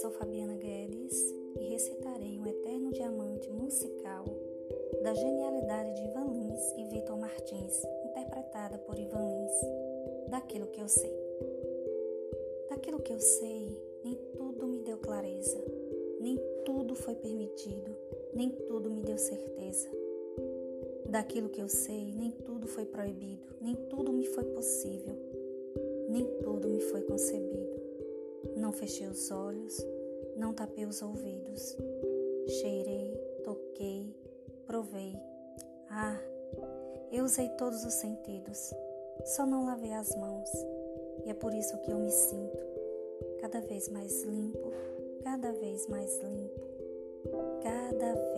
Sou Fabiana Guedes e recitarei um eterno diamante musical da genialidade de Ivan Lins e Vitor Martins, interpretada por Ivan Lins, daquilo que eu sei. Daquilo que eu sei, nem tudo me deu clareza, nem tudo foi permitido, nem tudo me deu certeza. Daquilo que eu sei, nem tudo foi proibido, nem tudo me foi possível, nem tudo me foi concebido. Não fechei os olhos, não tapei os ouvidos. Cheirei, toquei, provei. Ah, eu usei todos os sentidos, só não lavei as mãos. E é por isso que eu me sinto cada vez mais limpo, cada vez mais limpo, cada vez